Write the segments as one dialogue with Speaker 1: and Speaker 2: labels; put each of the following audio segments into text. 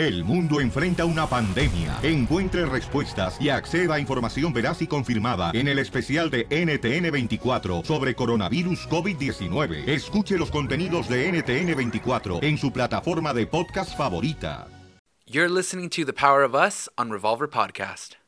Speaker 1: El mundo enfrenta una pandemia. Encuentre respuestas y acceda a información veraz y confirmada en el especial de NTN24 sobre coronavirus COVID-19. Escuche los contenidos de NTN24 en su plataforma de podcast favorita.
Speaker 2: You're listening to The Power of Us on Revolver Podcast.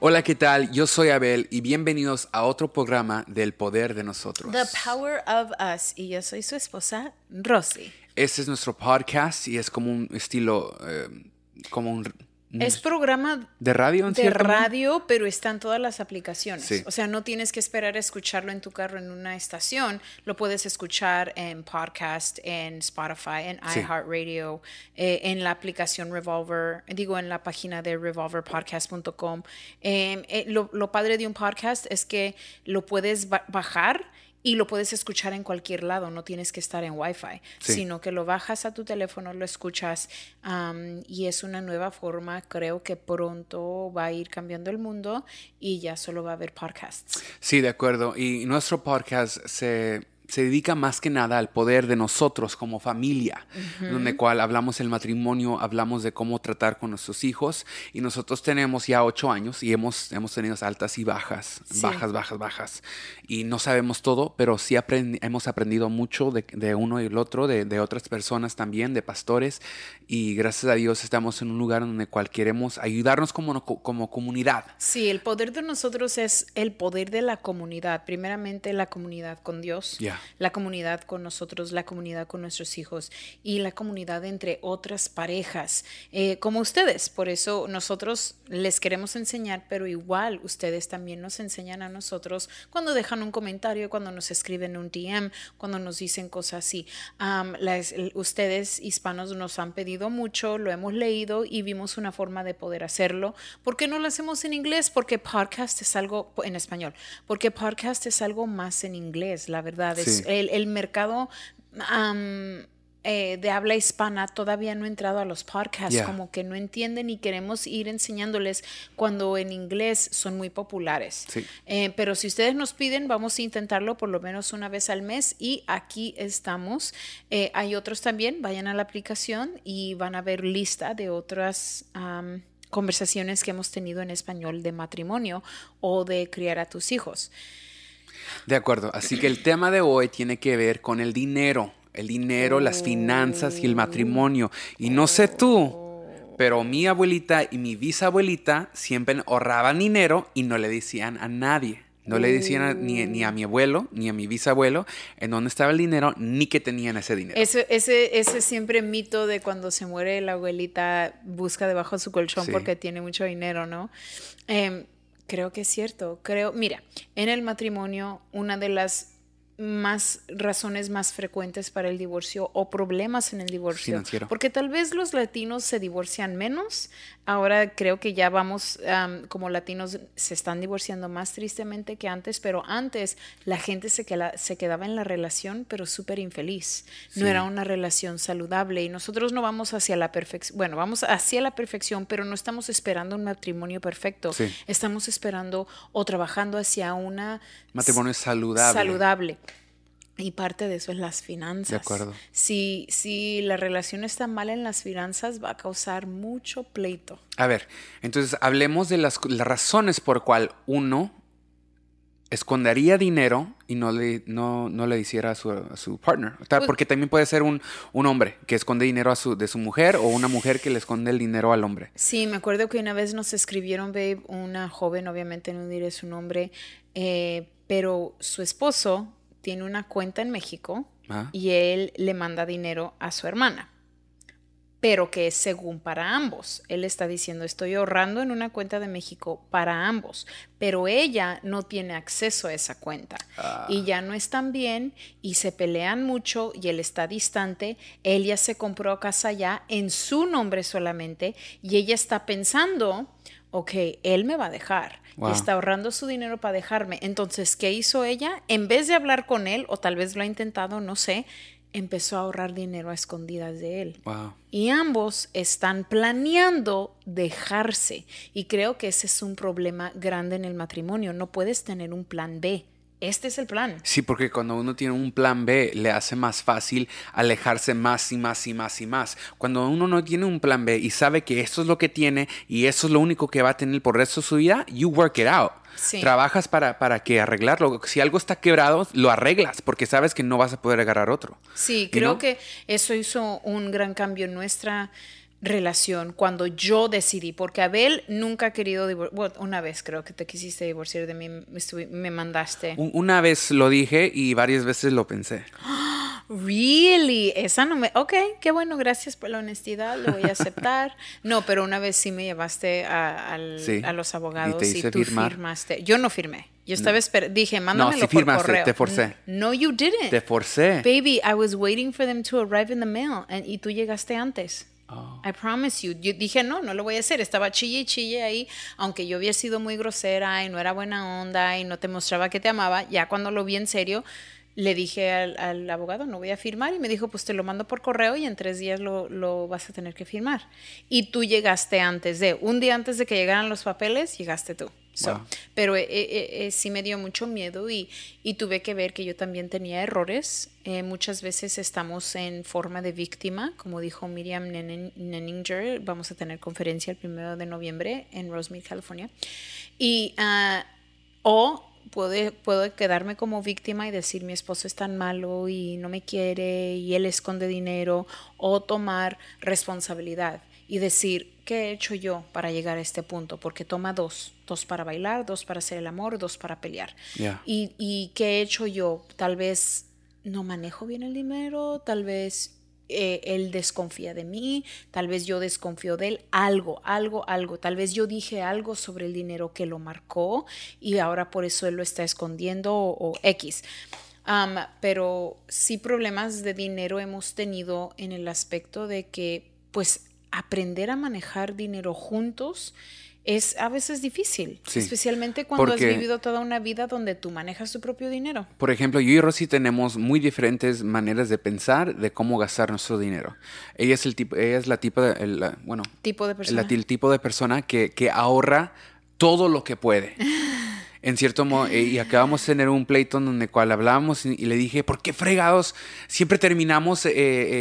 Speaker 2: Hola, ¿qué tal? Yo soy Abel y bienvenidos a otro programa del Poder de Nosotros.
Speaker 3: The Power of Us. Y yo soy su esposa, Rosy.
Speaker 2: Este es nuestro podcast y es como un estilo, eh, como un
Speaker 3: es programa
Speaker 2: de radio, en
Speaker 3: de radio, pero está en todas las aplicaciones.
Speaker 2: Sí.
Speaker 3: O sea, no tienes que esperar a escucharlo en tu carro en una estación. Lo puedes escuchar en podcast, en Spotify, en
Speaker 2: Sí.
Speaker 3: iHeartRadio, eh, en la aplicación Revolver, digo, en la página de revolverpodcast.com. Eh, eh, lo, lo padre de un podcast es que lo puedes ba- bajar y lo puedes escuchar en cualquier lado, no tienes que estar en Wi-Fi,
Speaker 2: Sí.
Speaker 3: sino que lo bajas a tu teléfono, lo escuchas am, y es una nueva forma, creo que pronto va a ir cambiando el mundo y ya solo va a haber podcasts.
Speaker 2: Sí, de acuerdo. Y nuestro podcast se, se dedica más que nada al poder de nosotros como familia, donde cual hablamos del matrimonio, hablamos de cómo tratar con nuestros hijos. Y nosotros tenemos ya ocho años y hemos, hemos tenido altas y bajas,
Speaker 3: Sí.
Speaker 2: bajas, bajas, bajas. Y no sabemos todo, pero sí aprendi- hemos aprendido mucho de, de uno y el otro, de, de otras personas también, de pastores. Y gracias a Dios estamos en un lugar donde cual queremos ayudarnos como, como comunidad.
Speaker 3: Sí, el poder de nosotros es el poder de la comunidad. Primeramente la comunidad con Dios. La comunidad con nosotros, la comunidad con nuestros hijos y la comunidad entre otras parejas, eh, como ustedes. Por eso nosotros les queremos enseñar, pero igual ustedes también nos enseñan a nosotros cuando dejan un comentario, cuando nos escriben un DM, cuando nos dicen cosas así. Ustedes hispanos nos han pedido mucho, lo hemos leído y vimos una forma de poder hacerlo. ¿Por qué no lo hacemos en inglés? Porque podcast es algo en español, porque podcast es algo más en inglés, la verdad. Es
Speaker 2: Sí.
Speaker 3: el, el mercado eh, de habla hispana todavía no ha entrado a los podcasts,
Speaker 2: Yeah.
Speaker 3: como que no entienden y queremos ir enseñándoles cuando en inglés son muy populares.
Speaker 2: Sí.
Speaker 3: Eh, pero si ustedes nos piden, vamos a intentarlo por lo menos una vez al mes y aquí estamos. Eh, hay otros también, vayan a la aplicación y van a ver lista de otras am, conversaciones que hemos tenido en español de matrimonio o de criar a tus hijos.
Speaker 2: De acuerdo, así que el tema de hoy tiene que ver con el dinero, el dinero, las finanzas y el matrimonio. Y no sé tú, pero mi abuelita y mi bisabuelita siempre ahorraban dinero y no le decían a nadie. No le decían a- ni, ni a mi abuelo, ni a mi bisabuelo en dónde estaba el dinero, ni que tenían ese dinero.
Speaker 3: Ese, ese, ese siempre mito de cuando se muere la abuelita busca debajo de su colchón
Speaker 2: Sí.
Speaker 3: porque tiene mucho dinero, ¿no? Em, creo que es cierto. Creo, mira, en el matrimonio, una de las más razones más frecuentes para el divorcio o problemas en el divorcio.
Speaker 2: Financiero.
Speaker 3: Porque tal vez los latinos se divorcian menos. Ahora creo que ya vamos, am, como latinos, se están divorciando más tristemente que antes, pero antes la gente se, queda- se quedaba en la relación, pero súper infeliz. No era una relación saludable y nosotros no vamos hacia la perfección, bueno, vamos hacia la perfección, pero no estamos esperando un matrimonio perfecto.
Speaker 2: Sí.
Speaker 3: Estamos esperando o trabajando hacia una
Speaker 2: Matrimonio saludable.
Speaker 3: saludable. Y parte de eso es las finanzas.
Speaker 2: De acuerdo.
Speaker 3: Si, si la relación está mal en las finanzas, va a causar mucho pleito.
Speaker 2: A ver, entonces hablemos de las, las razones por cual uno escondería dinero y no le, no, no le hiciera a su, a su partner. O sea,
Speaker 3: Pues-
Speaker 2: Porque también puede ser un, un hombre que esconde dinero a su, de su mujer o una mujer que le esconde el dinero al hombre.
Speaker 3: Sí, me acuerdo que una vez nos escribieron, babe, una joven, obviamente no diré su nombre, eh, pero su esposo tiene una cuenta en México
Speaker 2: Ah.
Speaker 3: y él le manda dinero a su hermana. pero que es según para ambos. Él está diciendo, estoy ahorrando en una cuenta de México para ambos, pero ella no tiene acceso a esa cuenta y ya no están bien y se pelean mucho y él está distante. Él ya se compró casa ya en su nombre solamente y ella está pensando, ok, él me va a dejar.
Speaker 2: Wow.
Speaker 3: Está ahorrando su dinero para dejarme. Entonces, ¿qué hizo ella? En vez de hablar con él, o tal vez lo ha intentado, no sé, empezó a ahorrar dinero a escondidas de él.
Speaker 2: Wow.
Speaker 3: Y ambos están planeando dejarse. Y creo que ese es un problema grande en el matrimonio. No puedes tener un plan B. Este es el plan.
Speaker 2: Sí, porque cuando uno tiene un plan B, le hace más fácil alejarse más y más y más y más. Cuando uno no tiene un plan B y sabe que esto es lo que tiene y eso es lo único que va a tener por el resto de su vida, you work it out.
Speaker 3: Sí.
Speaker 2: Trabajas para, para que arreglarlo. Si algo está quebrado, lo arreglas porque sabes que no vas a poder agarrar otro.
Speaker 3: Sí, creo que eso hizo un gran cambio en nuestra relación cuando yo decidí, porque Abel nunca ha querido divorciar, una vez creo que te quisiste divorciar de mí, me, mandaste.
Speaker 2: Un- Una vez lo dije y varias veces lo pensé.
Speaker 3: Really, esa no me, ok, qué bueno, gracias por la honestidad, lo voy a aceptar. No, pero una vez sí me llevaste a, al-
Speaker 2: Sí.
Speaker 3: a los abogados
Speaker 2: ¿Y
Speaker 3: y,
Speaker 2: te hice
Speaker 3: tú
Speaker 2: firmar?
Speaker 3: firmaste. Yo no firmé, yo estaba esper- dije, mándamelo
Speaker 2: sí
Speaker 3: por
Speaker 2: firmaste,
Speaker 3: correo.
Speaker 2: te forcé.
Speaker 3: No, you didn't.
Speaker 2: Te forcé.
Speaker 3: Baby, I was waiting for them to arrive in the mail and, y tú llegaste antes.
Speaker 2: Oh.
Speaker 3: I promise you. Yo dije, no, no lo voy a hacer. Estaba chille y chille ahí, aunque yo había sido muy grosera y no era buena onda y no te mostraba que te amaba. Ya cuando lo vi en serio, le dije al, abogado, no voy a firmar. Y me dijo, pues te lo mando por correo y en tres días lo, lo vas a tener que firmar. Y tú llegaste antes de, un día antes de que llegaran los papeles, llegaste tú. So,
Speaker 2: Wow.
Speaker 3: Pero eh, eh, eh, sí me dio mucho miedo y, y tuve que ver que yo también tenía errores. Eh, muchas veces estamos en forma de víctima, como dijo Miriam Nen- Nenninger. Vamos a tener conferencia el primero de noviembre en Rosemead, California. Y, ah, o puedo quedarme como víctima y decir mi esposo es tan malo y no me quiere y él esconde dinero, o tomar responsabilidad y decir, ¿qué he hecho yo para llegar a este punto? Porque toma dos, dos para bailar, dos para hacer el amor, dos para pelear. ¿Y, ¿Y qué he hecho yo? Tal vez no manejo bien el dinero, tal vez eh, él desconfía de mí, tal vez yo desconfío de él, algo, algo, algo, tal vez yo dije algo sobre el dinero que lo marcó y ahora por eso él lo está escondiendo o, o X. Pero sí problemas de dinero hemos tenido en el aspecto de que pues aprender a manejar dinero juntos es a veces difícil,
Speaker 2: Sí,
Speaker 3: especialmente cuando has vivido toda una vida donde tú manejas tu propio dinero.
Speaker 2: Por ejemplo, yo y Rosy tenemos muy diferentes maneras de pensar de cómo gastar nuestro dinero. Ella es el tipo, ella es la tipo de, el, la- bueno,
Speaker 3: Tipo de persona.
Speaker 2: el tipo de persona que, que ahorra todo lo que puede. En cierto modo, eh, y acabamos de tener un pleito en donde cual hablábamos y, y le dije, ¿por qué fregados siempre terminamos eh,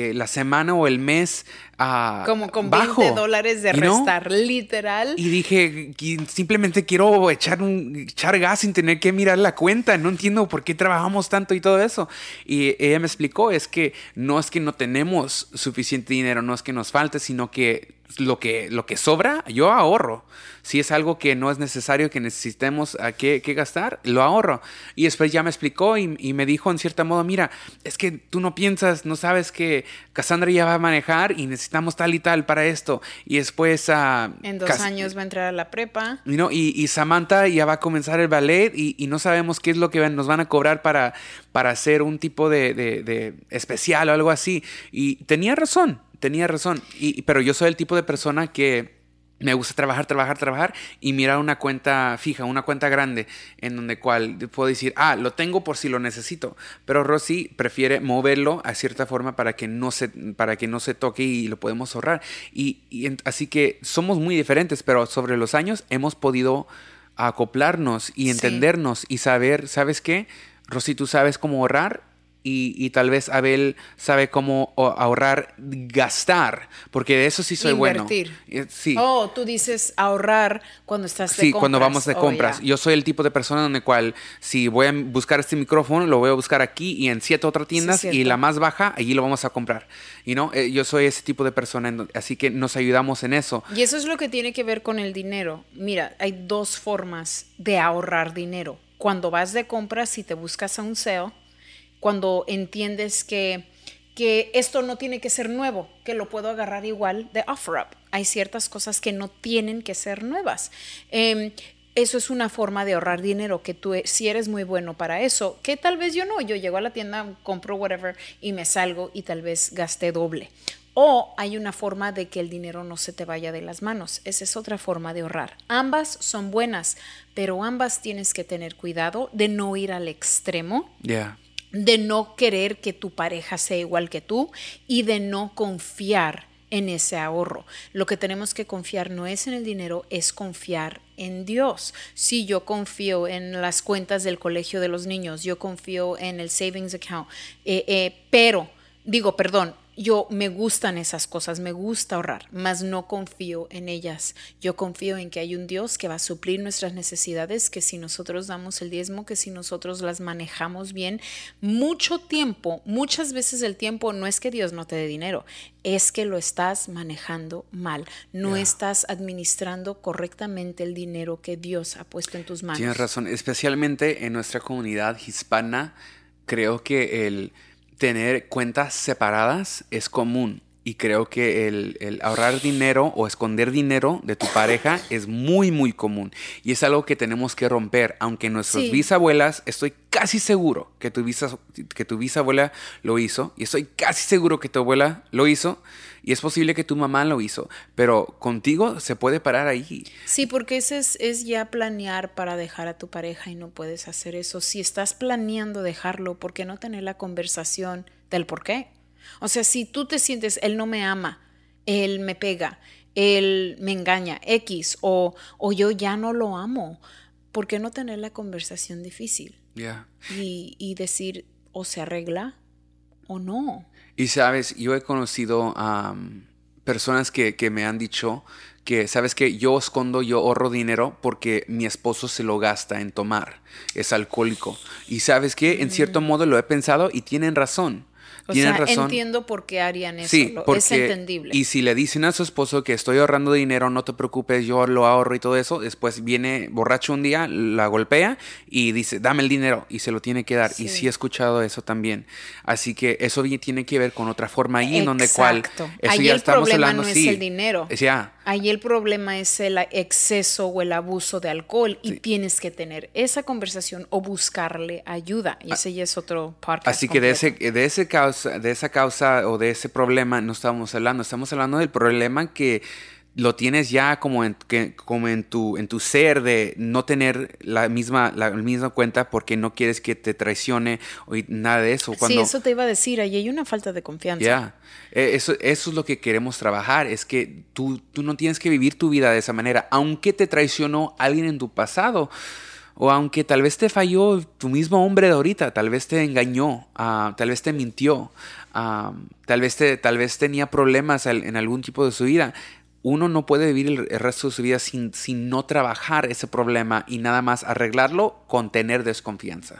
Speaker 2: eh, la semana o el mes ah,
Speaker 3: Como con
Speaker 2: bajo?
Speaker 3: 20 dólares de
Speaker 2: know?
Speaker 3: restar, literal.
Speaker 2: Y dije, "Qui- simplemente quiero echar, un, echar gas sin tener que mirar la cuenta. No entiendo por qué trabajamos tanto y todo eso. Y ella me explicó, es que no es que no tenemos suficiente dinero, no es que nos falte, sino que lo que, lo que sobra, yo ahorro. Si es algo que no es necesario, que necesitemos a qué, qué gastar, lo ahorro. Y después ya me explicó y, y me dijo en cierto modo, mira, es que tú no piensas, no sabes que Cassandra ya va a manejar y necesitamos tal y tal para esto. Y después... ah,
Speaker 3: En dos años va a entrar a la prepa.
Speaker 2: y, no, y, y Samantha ya va a comenzar el ballet y, y no sabemos qué es lo que nos van a cobrar para, para hacer un tipo de, de- de especial o algo así. Y tenía razón, tenía razón. Y, pero yo soy el tipo de persona que me gusta trabajar, trabajar, trabajar y mirar una cuenta fija, una cuenta grande en donde cual puedo decir, ah, lo tengo por si lo necesito. Pero Rosy prefiere moverlo a cierta forma para que no se, para que no se toque y lo podemos ahorrar. Y, así que somos muy diferentes, pero sobre los años hemos podido acoplarnos y
Speaker 3: Sí.
Speaker 2: entendernos y saber, ¿sabes qué? Rosy, tú sabes cómo ahorrar y, y tal vez Abel sabe cómo ahorrar, gastar, porque de eso sí soy
Speaker 3: Invertir.
Speaker 2: bueno. Eh, Sí.
Speaker 3: Oh, tú dices ahorrar cuando estás de
Speaker 2: Sí,
Speaker 3: compras.
Speaker 2: cuando vamos de
Speaker 3: Oh,
Speaker 2: compras. Yo soy el tipo de persona en el cual si voy a buscar este micrófono, lo voy a buscar aquí y en siete otras tiendas y la más baja, allí lo vamos a comprar. Y no, Eh, yo soy ese tipo de persona, así que nos ayudamos en eso.
Speaker 3: Y eso es lo que tiene que ver con el dinero. Mira, hay dos formas de ahorrar dinero. Cuando vas de compras y te buscas a un sale, cuando entiendes que, que esto no tiene que ser nuevo, que lo puedo agarrar igual de offer up. Hay ciertas cosas que no tienen que ser nuevas. Em, eso es una forma de ahorrar dinero, que tú, si eres muy bueno para eso, que tal vez yo no, yo llego a la tienda, compro whatever y me salgo y tal vez gasté doble. O hay una forma de que el dinero no se te vaya de las manos. Esa es otra forma de ahorrar. Ambas son buenas, pero ambas tienes que tener cuidado de no ir al extremo
Speaker 2: Ya.
Speaker 3: De no querer que tu pareja sea igual que tú y de no confiar en ese ahorro. Lo que tenemos que confiar no es en el dinero, es confiar en Dios. Si yo confío en las cuentas del colegio de los niños, yo confío en el savings account, eh, eh, pero digo, perdón, yo me gustan esas cosas, me gusta ahorrar, mas no confío en ellas. Yo confío en que hay un Dios que va a suplir nuestras necesidades, que si nosotros damos el diezmo, que si nosotros las manejamos bien, mucho tiempo, muchas veces el tiempo no es que Dios no te dé dinero, es que lo estás manejando mal, no estás administrando correctamente el dinero que Dios ha puesto en tus manos.
Speaker 2: Tienes razón, especialmente en nuestra comunidad hispana, creo que el tener cuentas separadas es común. Y creo que el, ahorrar dinero o esconder dinero de tu pareja es muy, muy común. Y es algo que tenemos que romper. Aunque nuestras bisabuelas, estoy casi seguro que tu, que tu bisabuela lo hizo. Y estoy casi seguro que tu abuela lo hizo. Y es posible que tu mamá lo hizo. Pero contigo se puede parar ahí.
Speaker 3: Sí, porque ese es, es ya planear para dejar a tu pareja y no puedes hacer eso. Si estás planeando dejarlo, ¿por qué no tener la conversación del por qué? O sea, si tú te sientes, él no me ama, él me pega, él me engaña, X, o, o yo ya no lo amo, ¿por qué no tener la conversación difícil? Y, y, decir, o se arregla o no.
Speaker 2: Y sabes, yo he conocido a personas que, que me han dicho que, ¿sabes que Yo escondo, yo ahorro dinero porque mi esposo se lo gasta en tomar, es alcohólico. Y sabes que, en cierto mm. modo lo he pensado y tienen razón.
Speaker 3: O sea, entiendo por qué harían eso. Sí, porque, es entendible.
Speaker 2: Y si le dicen a su esposo que estoy ahorrando dinero, no te preocupes, yo lo ahorro y todo eso, después viene borracho un día, la golpea y dice, dame el dinero y se lo tiene que dar. Y sí he escuchado eso también. Así que eso tiene que ver con otra forma ahí en donde cual...
Speaker 3: Eso ya el estamos problema no es el dinero. Ya. Ahí el problema es el exceso o el abuso de alcohol y tienes que tener esa conversación o buscarle ayuda. Y ah, ese ya es otro podcast.
Speaker 2: Así que de ese, de ese causa, de esa causa o de ese problema no estamos hablando, estamos hablando del problema que lo tienes ya como en, que, como en, tu, en tu ser de no tener la misma, la misma cuenta porque no quieres que te traicione o nada de eso.
Speaker 3: Cuando, sí, eso te iba a decir, ahí hay una falta de confianza.
Speaker 2: Ya, e, eso, eso es lo que queremos trabajar, es que tú, tú no tienes que vivir tu vida de esa manera, aunque te traicionó alguien en tu pasado. O aunque tal vez te falló tu mismo hombre de ahorita, tal vez te engañó, uh, tal vez te mintió, uh, tal, vez te, tal vez tenía problemas en algún tipo de su vida uno no puede vivir el, resto de su vida sin, sin, no trabajar ese problema y nada más arreglarlo con tener desconfianza.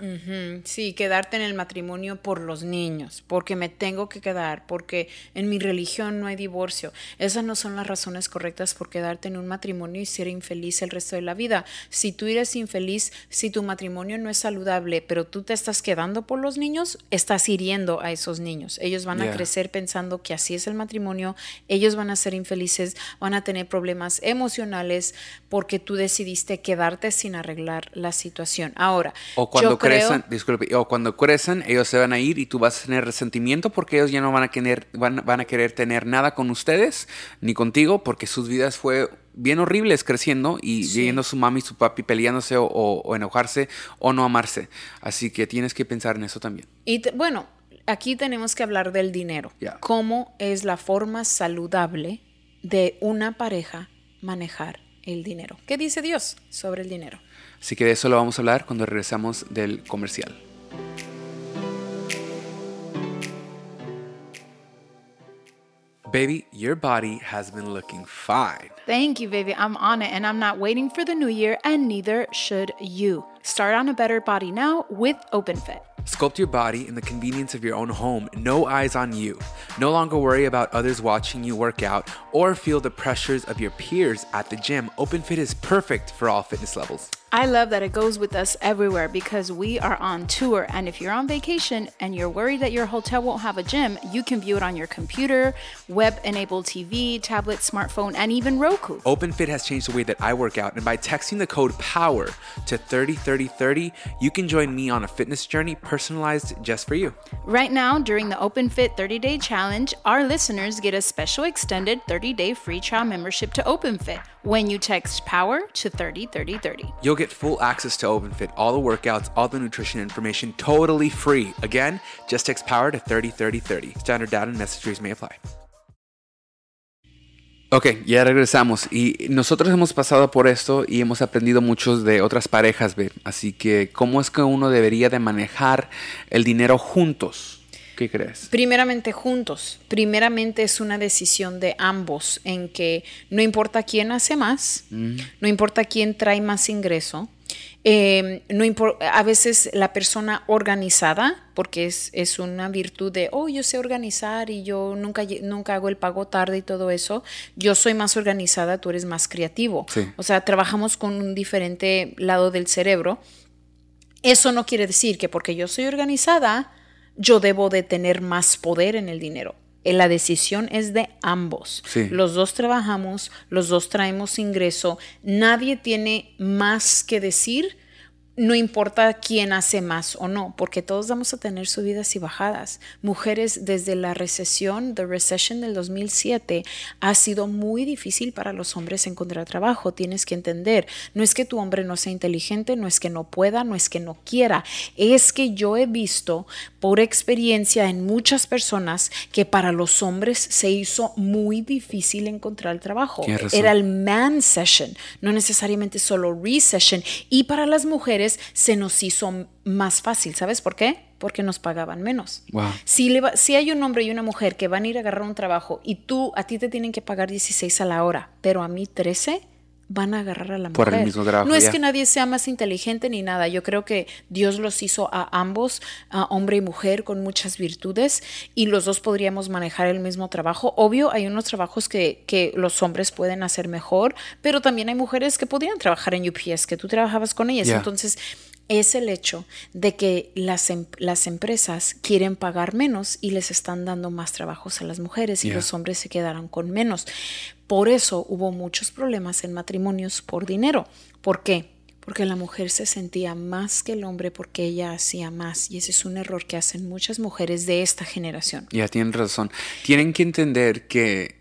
Speaker 3: Sí, quedarte en el matrimonio por los niños, porque me tengo que quedar, porque en mi religión no hay divorcio. Esas no son las razones correctas por quedarte en un matrimonio y ser infeliz el resto de la vida. Si tú eres infeliz, si tu matrimonio no es saludable, pero tú te estás quedando por los niños, estás hiriendo a esos niños. Ellos van a crecer pensando que así es el matrimonio, ellos van a ser infelices van a tener problemas emocionales porque tú decidiste quedarte sin arreglar la situación. Ahora,
Speaker 2: o cuando crecen, disculpe, o cuando crecen, ellos se van a ir y tú vas a tener resentimiento porque ellos ya no van a querer, van, a querer tener nada con ustedes ni contigo porque sus vidas fue bien horribles creciendo y viendo su mami y su papi peleándose o, enojarse o no amarse. Así que tienes que pensar en eso también.
Speaker 3: Y bueno, aquí tenemos que hablar del dinero. ¿Cómo es la forma saludable de una pareja manejar el dinero. ¿Qué dice Dios sobre el dinero?
Speaker 2: Así que de eso lo vamos a hablar cuando regresamos del comercial. Baby, your body has been looking fine.
Speaker 3: Thank you, baby. I'm on it and I'm not waiting for the new year, and neither should you. Start on a better body now with OpenFit.
Speaker 2: Sculpt your body in the convenience of your own home, no eyes on you. No longer worry about others watching you work out or feel the pressures of your peers at the gym. OpenFit is perfect for all fitness levels.
Speaker 3: I love that it goes with us everywhere because we are on tour. And if you're on vacation and you're worried that your hotel won't have a gym, you can view it on your computer, web enabled TV, tablet, smartphone, and even Roku.
Speaker 2: OpenFit has changed the way that I work out. And by texting the code POWER to 3030, 3030, you can join me on a fitness journey personalized just for you.
Speaker 3: Right now, during the Open Fit 30 Day Challenge, our listeners get a special extended 30 day free trial membership to Open Fit when you text POWER to 303030.
Speaker 2: You'll get full access to OpenFit, all the workouts, all the nutrition information totally free. Again, just text POWER to 303030. Standard data and message fees may apply. Ok, ya regresamos. Y nosotros hemos pasado por esto y hemos aprendido muchos de otras parejas, ¿ve? Así que, ¿cómo es que uno debería de manejar el dinero juntos? ¿Qué crees?
Speaker 3: Primeramente juntos. Primeramente es una decisión de ambos en que no importa quién hace más, no importa quién trae más ingreso. Eh, no a veces la persona organizada, porque es, es una virtud de, oh, yo sé organizar y yo nunca, nunca hago el pago tarde y todo eso, yo soy más organizada, tú eres más creativo.
Speaker 2: Sí.
Speaker 3: O sea, trabajamos con un diferente lado del cerebro. Eso no quiere decir que porque yo soy organizada, yo debo de tener más poder en el dinero. Eh, La decisión es de ambos.
Speaker 2: Sí.
Speaker 3: Los dos trabajamos, los dos traemos ingreso, nadie tiene más que decir, no importa quién hace más o no, porque todos vamos a tener subidas y bajadas. Mujeres desde la recesión, the recession del 2007, ha sido muy difícil para los hombres encontrar trabajo. Tienes que entender, no es que tu hombre no sea inteligente, no es que no pueda, no es que no quiera, es que yo he visto por experiencia en muchas personas que para los hombres se hizo muy difícil encontrar trabajo. Era el man session, no necesariamente solo recession. Y para las mujeres se nos hizo más fácil. ¿Sabes por qué? Porque nos pagaban menos.
Speaker 2: Wow.
Speaker 3: Si, le va- si hay un hombre y una mujer que van a ir a agarrar un trabajo y tú, a ti te tienen que pagar 16 a la hora, pero a mí 13, van a agarrar a la
Speaker 2: Por el
Speaker 3: mujer.
Speaker 2: mismo trabajo,
Speaker 3: no es
Speaker 2: ya.
Speaker 3: que nadie sea más inteligente ni nada. Yo creo que Dios los hizo a ambos, a hombre y mujer, con muchas virtudes y los dos podríamos manejar el mismo trabajo. Obvio, hay unos trabajos que, que los hombres pueden hacer mejor, pero también hay mujeres que podrían trabajar en UPS, que tú trabajabas con ellas. Entonces, es el hecho de que las, em- las empresas quieren pagar menos y les están dando más trabajos a las mujeres y los hombres se quedaron con menos. Por eso hubo muchos problemas en matrimonios por dinero. ¿Por qué? Porque la mujer se sentía más que el hombre porque ella hacía más. Y ese es un error que hacen muchas mujeres de esta generación.
Speaker 2: Ya tienen razón. Tienen que entender que,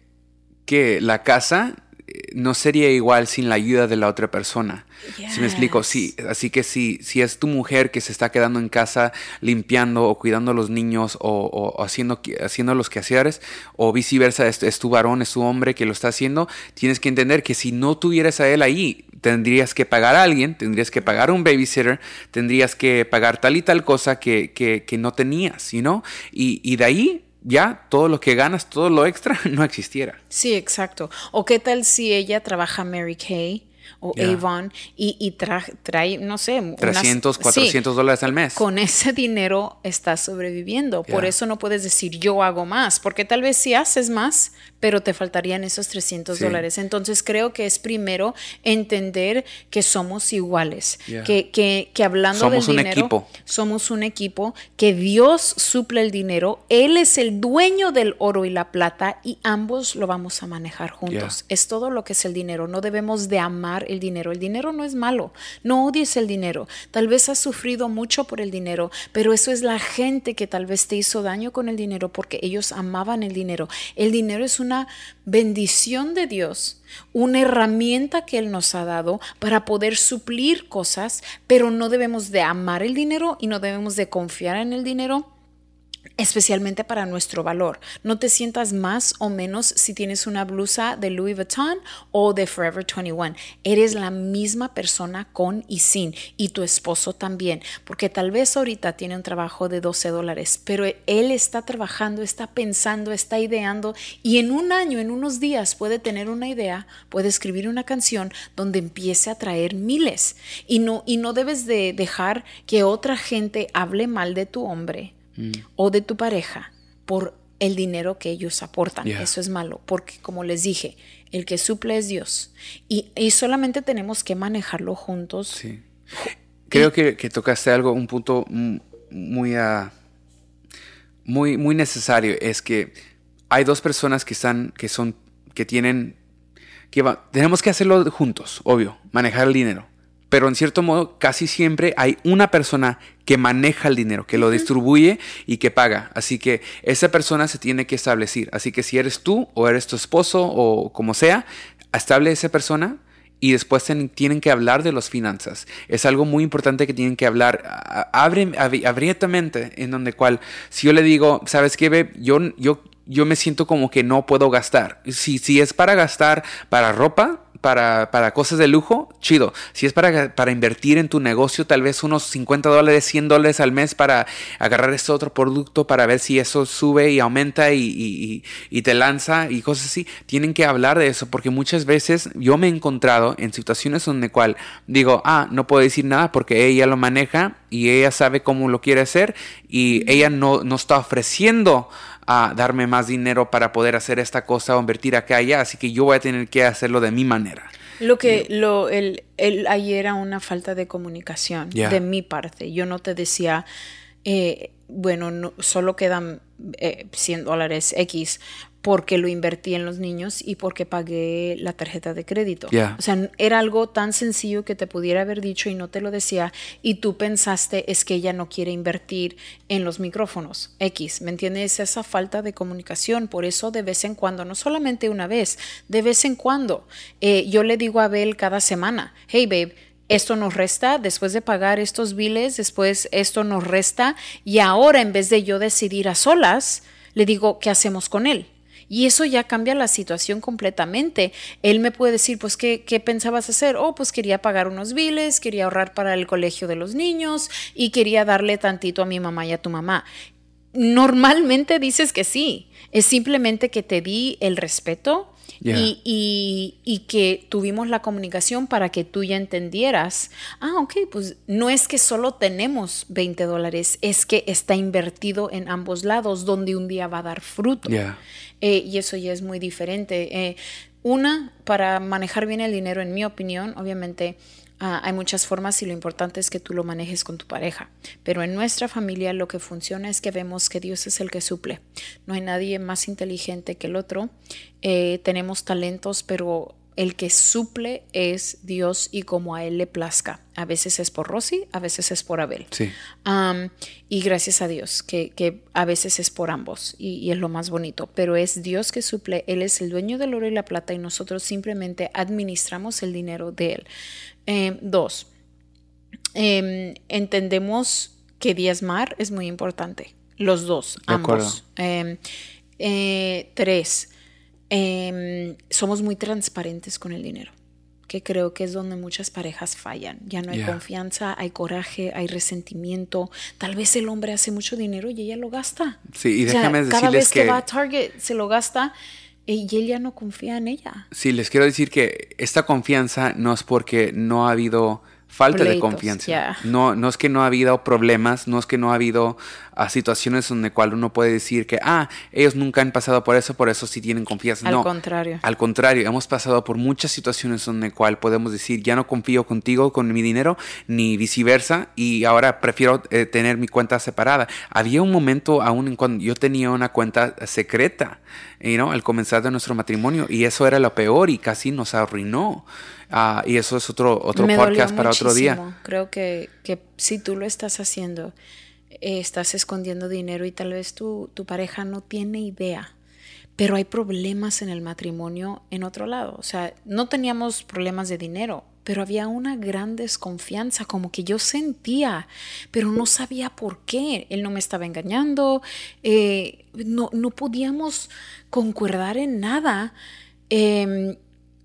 Speaker 2: que la casa no sería igual sin la ayuda de la otra persona. Si me explico,
Speaker 3: Yes.
Speaker 2: sí, así que si, si es tu mujer que se está quedando en casa limpiando o cuidando a los niños o, o haciendo, haciendo los quehaceres o viceversa, es, es tu varón, es tu hombre que lo está haciendo, tienes que entender que si no tuvieras a él ahí, tendrías que pagar a alguien, tendrías que pagar a un babysitter, tendrías que pagar tal y tal cosa que, que, que no tenías, ¿no? Y, y de ahí ya todo lo que ganas, todo lo extra, no existiera.
Speaker 3: Sí, exacto. ¿O qué tal si ella trabaja Mary Kay o. Avon y, y tra- trae, no sé, unas-
Speaker 2: 300,
Speaker 3: sí,
Speaker 2: 400 dólares al mes.
Speaker 3: Con ese dinero estás sobreviviendo. Por eso no puedes decir yo hago más, porque tal vez sí haces más, pero te faltarían esos 300
Speaker 2: Sí.
Speaker 3: dólares. Entonces creo que es primero entender que somos iguales, que, que, que hablando
Speaker 2: Somos
Speaker 3: del
Speaker 2: un
Speaker 3: dinero,
Speaker 2: equipo.
Speaker 3: somos un equipo, que Dios suple el dinero, Él es el dueño del oro y la plata y ambos lo vamos a manejar juntos. Es todo lo que es el dinero, no debemos de amar el dinero. El dinero no es malo, no odies el dinero. Tal vez has sufrido mucho por el dinero, pero eso es la gente que tal vez te hizo daño con el dinero porque ellos amaban el dinero. El dinero es una bendición de Dios una herramienta que Él nos ha dado para poder suplir cosas, pero no debemos de amar el dinero y no debemos de confiar en el dinero especialmente para nuestro valor. No te sientas más o menos si tienes una blusa de Louis Vuitton o de Forever 21. Eres la misma persona con y sin y tu esposo también, porque tal vez ahorita tiene un trabajo de 12 dólares, pero él está trabajando, está pensando, está ideando y en un año, en unos días puede tener una idea, puede escribir una canción donde empiece a traer miles y no, y no debes de dejar que otra gente hable mal de tu hombre o de tu pareja por el dinero que ellos aportan.
Speaker 2: Yeah.
Speaker 3: Eso es malo, porque como les dije, el que suple es Dios. Y, y solamente tenemos que manejarlo juntos.
Speaker 2: Sí. Creo que, que tocaste algo, un punto mm, muy, ah, muy, muy necesario. Es que hay dos personas que están, que son, que tienen, que va- tenemos que hacerlo juntos, obvio, manejar el dinero. Pero en cierto modo casi siempre hay una persona que maneja el dinero, que lo distribuye y que paga. Así que esa persona se tiene que establecer. Así que si eres tú o eres tu esposo o como sea, estable esa persona y después tienen que hablar de las finanzas. Es algo muy importante que tienen que hablar abre, abiertamente, en donde cual, si yo le digo, ¿sabes qué, Yo, yo, yo me siento como que no puedo gastar. Si, si es para gastar para ropa, para, cosas de lujo, chido. Si es para, para invertir en tu negocio, tal vez unos 50 dólares, 100 dólares al mes para agarrar este otro producto para ver si eso sube y aumenta y, te lanza y cosas así. Tienen que hablar de eso porque muchas veces yo me he encontrado en situaciones donde cual digo, ah, no puedo decir nada porque ella lo maneja y ella sabe cómo lo quiere hacer y ella no, no está ofreciendo a darme más dinero para poder hacer esta cosa o invertir acá allá, así que yo voy a tener que hacerlo de mi manera.
Speaker 3: Lo que lo el, el ayer era una falta de comunicación de mi parte. Yo no te decía, eh, bueno, no, solo quedan 100 eh, dólares X porque lo invertí en los niños y porque pagué la tarjeta de crédito. O sea, era algo tan sencillo que te pudiera haber dicho y no te lo decía y tú pensaste es que ella no quiere invertir en los micrófonos X, ¿me entiendes? Esa falta de comunicación, por eso de vez en cuando, no solamente una vez, de vez en cuando, eh, yo le digo a Abel cada semana, hey babe, esto nos resta, después de pagar estos biles, después esto nos resta y ahora en vez de yo decidir a solas, le digo, ¿qué hacemos con él? Y eso ya cambia la situación completamente. Él me puede decir, pues, ¿qué, ¿qué, pensabas hacer? Oh, pues quería pagar unos biles, quería ahorrar para el colegio de los niños y quería darle tantito a mi mamá y a tu mamá. Normalmente dices que sí, es simplemente que te di el respeto y, y, que tuvimos la comunicación para que tú ya entendieras, ah, ok, pues no es que solo tenemos 20 dólares, es que está invertido en ambos lados donde un día va a dar fruto. Eh, y eso ya es muy diferente. Eh, una, para manejar bien el dinero, en mi opinión, obviamente Ah, hay muchas formas y lo importante es que tú lo manejes con tu pareja. Pero en nuestra familia lo que funciona es que vemos que Dios es el que suple. No hay nadie más inteligente que el otro. Eh, tenemos talentos, pero el que suple es Dios y como a Él le plazca. A veces es por Rosy, a veces es por Abel.
Speaker 2: Sí.
Speaker 3: y gracias a Dios, que, a veces es por ambos y, y, es lo más bonito. Pero es Dios que suple, Él es el dueño del oro y la plata y nosotros simplemente administramos el dinero de Él. Eh, dos, em, entendemos que diezmar es muy importante. Los dos, ambos. Em, eh, tres, em, somos muy transparentes con el dinero que creo que es donde muchas parejas fallan. Ya no hay confianza, hay coraje, hay resentimiento. Tal vez el hombre hace mucho dinero y ella lo gasta.
Speaker 2: Sí, y déjame decirles
Speaker 3: cada vez
Speaker 2: que,
Speaker 3: va a Target se lo gasta y él ya no confía en ella.
Speaker 2: Sí, les quiero decir que esta confianza no es porque no ha habido falta de confianza. No, no es que no ha habido problemas, no es que no ha habido a situaciones donde cual uno puede decir que, ah, ellos nunca han pasado por eso, por eso sí tienen confianza.
Speaker 3: Al contrario.
Speaker 2: Al contrario, hemos pasado por muchas situaciones donde cual podemos decir, ya no confío contigo con mi dinero, ni viceversa, y ahora prefiero eh, tener mi cuenta separada. Había un momento aún en cuando yo tenía una cuenta secreta, ¿no? al comenzar de nuestro matrimonio, y eso era lo peor y casi nos arruinó. Ah, y eso es otro, otro podcast para otro día.
Speaker 3: Creo que, que si tú lo estás haciendo, eh, estás escondiendo dinero y tal vez tu, tu pareja no tiene idea. Pero hay problemas en el matrimonio en otro lado. O sea, no teníamos problemas de dinero, pero había una gran desconfianza, como que yo sentía, pero no sabía por qué. Él no me estaba engañando, eh, no, no, podíamos concordar en nada. Em,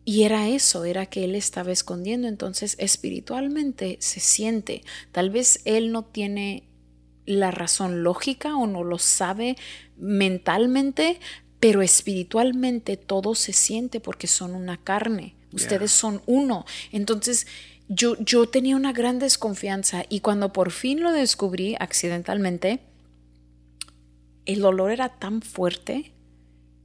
Speaker 3: y era eso, era que él estaba escondiendo. Entonces, espiritualmente se siente. Tal vez él no tiene la razón lógica o no lo sabe mentalmente, pero espiritualmente todo se siente porque son una carne. Ustedes son uno. Entonces, yo, yo tenía una gran desconfianza y cuando por fin lo descubrí accidentalmente, el dolor era tan fuerte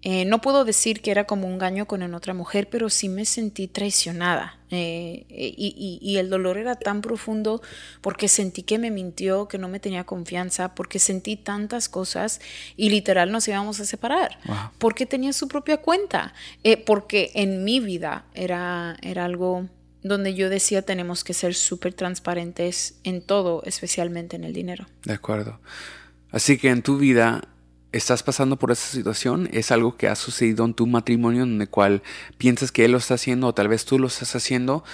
Speaker 3: eh, no puedo decir que era como un engaño con otra mujer, pero sí me sentí traicionada. Eh, y, el dolor era tan profundo porque sentí que me mintió, que no me tenía confianza, porque sentí tantas cosas y literal nos íbamos a separar. Porque tenía su propia cuenta. Eh, porque en mi vida era, era algo donde yo decía tenemos que ser súper transparentes en todo, especialmente en el dinero.
Speaker 2: De acuerdo. Así que en tu vida estás pasando por esa situación, es algo que ha sucedido en tu matrimonio en el cual piensas que él lo está haciendo o tal vez tú lo estás haciendo,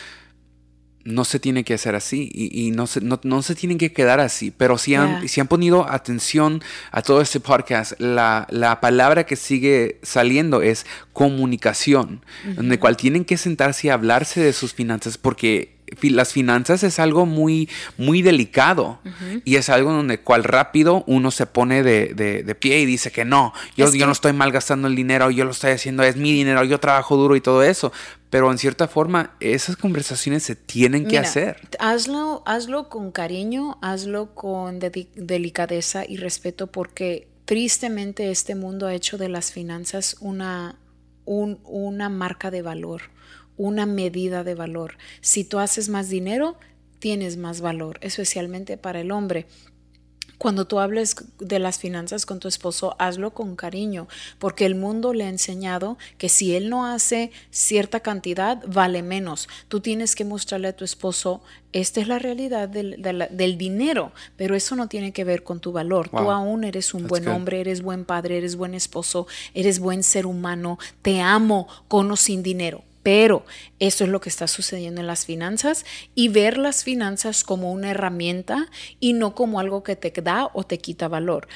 Speaker 2: no se tiene que hacer así y, no, se, no, se tienen que quedar así. Pero si han, si han ponido atención a todo este podcast, la, la palabra que sigue saliendo es comunicación, en el cual tienen que sentarse y hablarse de sus finanzas porque las finanzas es algo muy, muy delicado y es algo donde cual rápido uno se pone de, de, pie y dice que no, yo, yo no estoy malgastando el dinero, yo lo estoy haciendo, es mi dinero, yo trabajo duro y todo eso. Pero en cierta forma, esas conversaciones se tienen que hacer.
Speaker 3: Hazlo, hazlo con cariño, hazlo con delicadeza y respeto, porque tristemente este mundo ha hecho de las finanzas una, una marca de valor una medida de valor. Si tú haces más dinero, tienes más valor, especialmente para el hombre. Cuando tú hables de las finanzas con tu esposo, hazlo con cariño, porque el mundo le ha enseñado que si él no hace cierta cantidad, vale menos. Tú tienes que mostrarle a tu esposo, esta es la realidad del, dinero, pero eso no tiene que ver con tu valor. Tú aún eres un buen hombre, eres buen padre, eres buen esposo, eres buen ser humano, te amo con o sin dinero pero eso es lo que está sucediendo en las finanzas y ver las finanzas como una herramienta y no como algo que te da o te quita valor.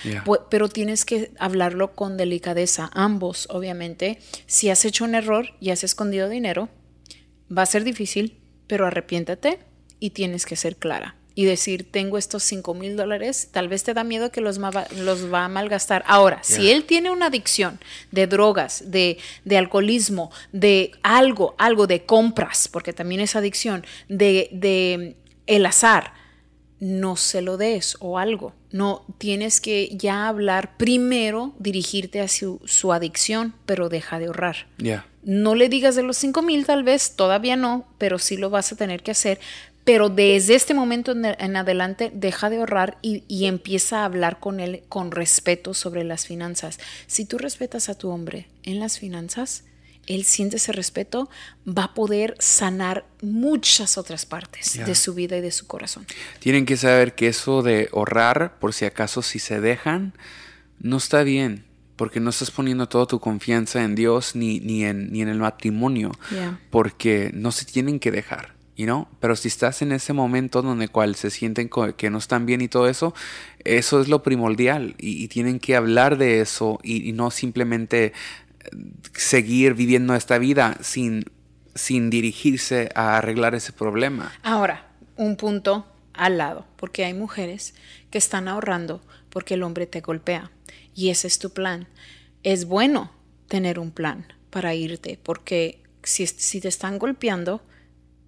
Speaker 3: Pero tienes que hablarlo con delicadeza, ambos, obviamente. Si has hecho un error y has escondido dinero, va a ser difícil, pero arrepiéntate y tienes que ser clara y decir, tengo estos 5 mil dólares, tal vez te da miedo que los, los va a malgastar. Ahora, si él tiene una adicción de drogas, de, de, alcoholismo, de algo, algo de compras, porque también es adicción, de, de el azar, no se lo des o algo. No tienes que ya hablar primero, dirigirte a su, adicción, pero deja de ahorrar. No le digas de los 5 mil, tal vez, todavía no, pero sí lo vas a tener que hacer pero desde este momento en adelante deja de ahorrar y, empieza a hablar con él con respeto sobre las finanzas. Si tú respetas a tu hombre en las finanzas, él siente ese respeto, va a poder sanar muchas otras partes de su vida y de su corazón.
Speaker 2: Tienen que saber que eso de ahorrar, por si acaso si se dejan, no está bien, porque no estás poniendo toda tu confianza en Dios ni, ni, en, ni en el matrimonio, porque no se tienen que dejar you Pero si estás en ese momento donde cual se sienten que no están bien y todo eso, eso es lo primordial y, tienen que hablar de eso y, no simplemente eh, seguir viviendo esta vida sin, sin dirigirse a arreglar ese problema.
Speaker 3: Ahora, un punto al lado, porque hay mujeres que están ahorrando porque el hombre te golpea y ese es tu plan. Es bueno tener un plan para irte porque si, si te están golpeando,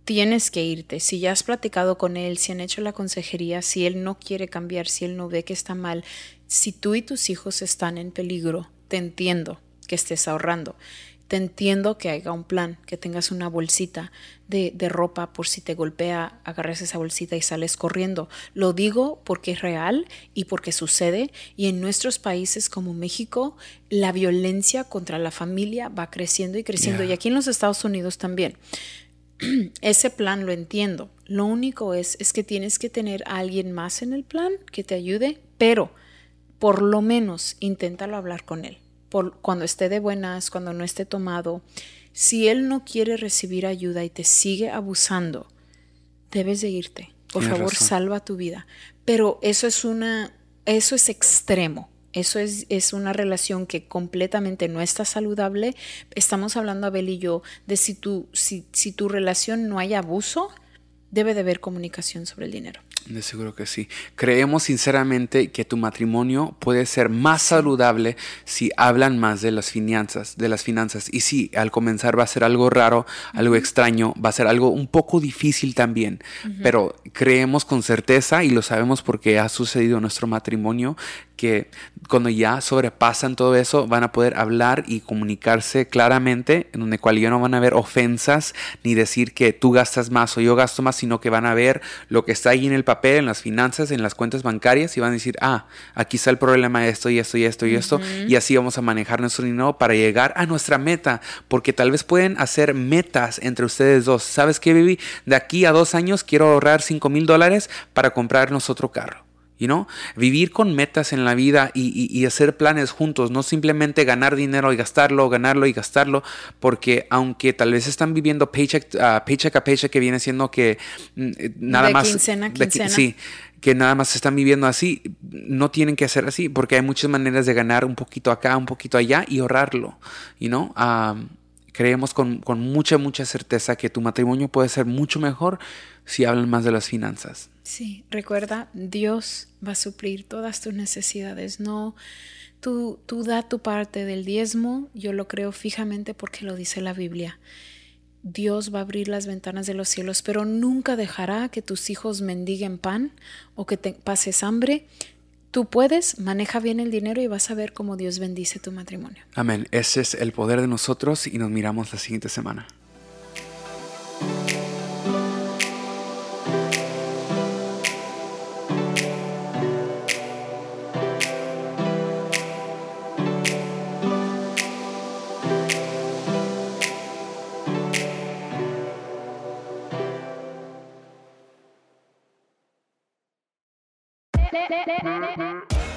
Speaker 3: tienes que irte. Si ya has platicado con él, si han hecho la consejería, si él no quiere cambiar, si él no ve que está mal, si tú y tus hijos están en peligro, te entiendo que estés ahorrando. Te entiendo que haya un plan, que tengas una bolsita de, de, ropa por si te golpea, agarres esa bolsita y sales corriendo. Lo digo porque es real y porque sucede y en nuestros países como México la violencia contra la familia va creciendo y creciendo y aquí en los Estados Unidos también. ese plan lo entiendo. Lo único es, es que tienes que tener a alguien más en el plan que te ayude, pero por lo menos inténtalo hablar con él. Por, cuando esté de buenas, cuando no esté tomado. Si él no quiere recibir ayuda y te sigue abusando, debes de irte. Por favor, salva tu vida. Pero eso es una, eso es extremo. Eso es, es, una relación que completamente no está saludable. Estamos hablando, Abel y yo, de si tu, si, si tu relación no hay abuso, debe de haber comunicación sobre el dinero.
Speaker 2: De seguro que sí. Creemos sinceramente que tu matrimonio puede ser más saludable si hablan más de las finanzas, de las finanzas. Y sí, al comenzar va a ser algo raro, algo extraño, va a ser algo un poco difícil también. Pero creemos con certeza y lo sabemos porque ha sucedido en nuestro matrimonio que cuando ya sobrepasan todo eso van a poder hablar y comunicarse claramente, en donde cual ya no van a haber ofensas ni decir que tú gastas más o yo gasto más, sino que van a ver lo que está ahí en el papel, en las finanzas, en las cuentas bancarias y van a decir, ah, aquí está el problema de esto y esto y esto y esto. Y así vamos a manejar nuestro dinero para llegar a nuestra meta, porque tal vez pueden hacer metas entre ustedes dos. ¿Sabes qué, Vivi? De aquí a dos años quiero ahorrar 5 mil dólares para comprarnos otro carro. You know? Vivir con metas en la vida y, hacer planes juntos, no simplemente ganar dinero y gastarlo, ganarlo y gastarlo, porque aunque tal vez están viviendo paycheck, uh, paycheck a paycheck, que viene siendo que mm, eh, nada más.
Speaker 3: Quincena, quincena.
Speaker 2: sí, que nada más están viviendo así, no tienen que hacer así, porque hay muchas maneras de ganar un poquito acá, un poquito allá y ahorrarlo. You know? Um, creemos con, con mucha, mucha certeza que tu matrimonio puede ser mucho mejor si hablan más de las finanzas.
Speaker 3: Sí, recuerda, Dios va a suplir todas tus necesidades. No, tú, tú da tu parte del diezmo, yo lo creo fijamente porque lo dice la Biblia. Dios va a abrir las ventanas de los cielos, pero nunca dejará que tus hijos mendiguen pan o que te pases hambre. Tú puedes, maneja bien el dinero y vas a ver cómo Dios bendice tu matrimonio.
Speaker 2: Amén. Ese es el poder de nosotros y nos miramos la siguiente semana.